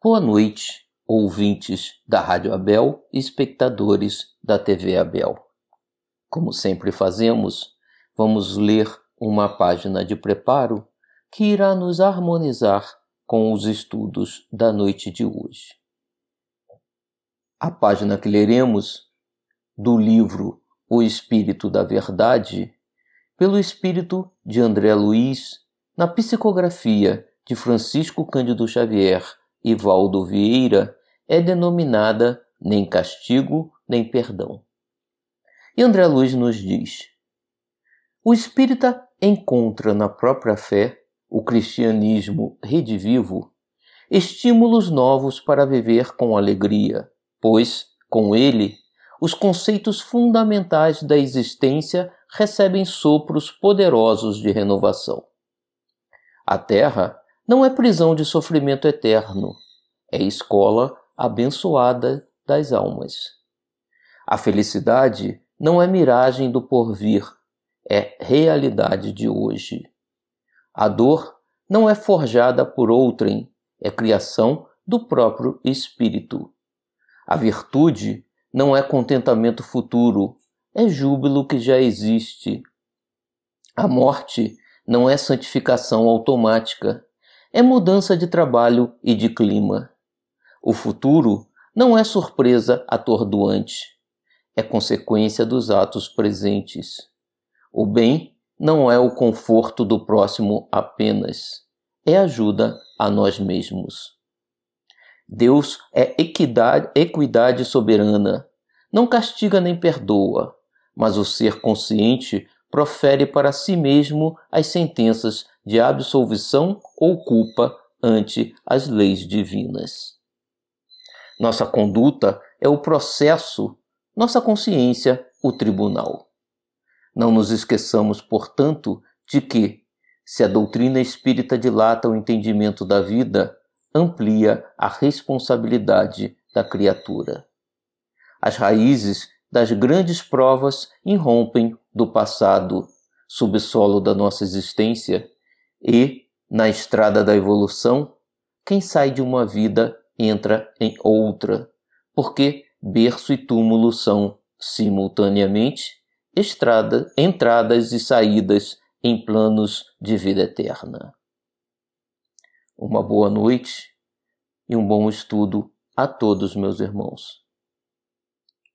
Boa noite, ouvintes da Rádio Abel e espectadores da TV Abel. Como sempre fazemos, vamos ler uma página de preparo que irá nos harmonizar com os estudos da noite de hoje. A página que leremos do livro O Espírito da Verdade, pelo espírito de André Luiz, na psicografia de Francisco Cândido Xavier e Valdo Vieira é denominada nem castigo nem perdão. E André Luiz nos diz: o espírita encontra na própria fé, o cristianismo redivivo, estímulos novos para viver com alegria, pois, com ele, os conceitos fundamentais da existência recebem sopros poderosos de renovação. A Terra não é prisão de sofrimento eterno, é escola abençoada das almas. A felicidade não é miragem do porvir, é realidade de hoje. A dor não é forjada por outrem, é criação do próprio espírito. A virtude não é contentamento futuro, é júbilo que já existe. A morte não é santificação automática, é mudança de trabalho e de clima. O futuro não é surpresa atordoante, é consequência dos atos presentes. O bem não é o conforto do próximo apenas, é ajuda a nós mesmos. Deus é equidade, equidade soberana, não castiga nem perdoa, mas o ser consciente profere para si mesmo as sentenças de absolvição ou culpa ante as leis divinas. Nossa conduta é o processo, nossa consciência, o tribunal. Não nos esqueçamos, portanto, de que, se a doutrina espírita dilata o entendimento da vida, amplia a responsabilidade da criatura. As raízes das grandes provas irrompem do passado, subsolo da nossa existência, e, na estrada da evolução, quem sai de uma vida entra em outra, porque berço e túmulo são, simultaneamente, estrada, entradas e saídas em planos de vida eterna. Uma boa noite e um bom estudo a todos meus irmãos.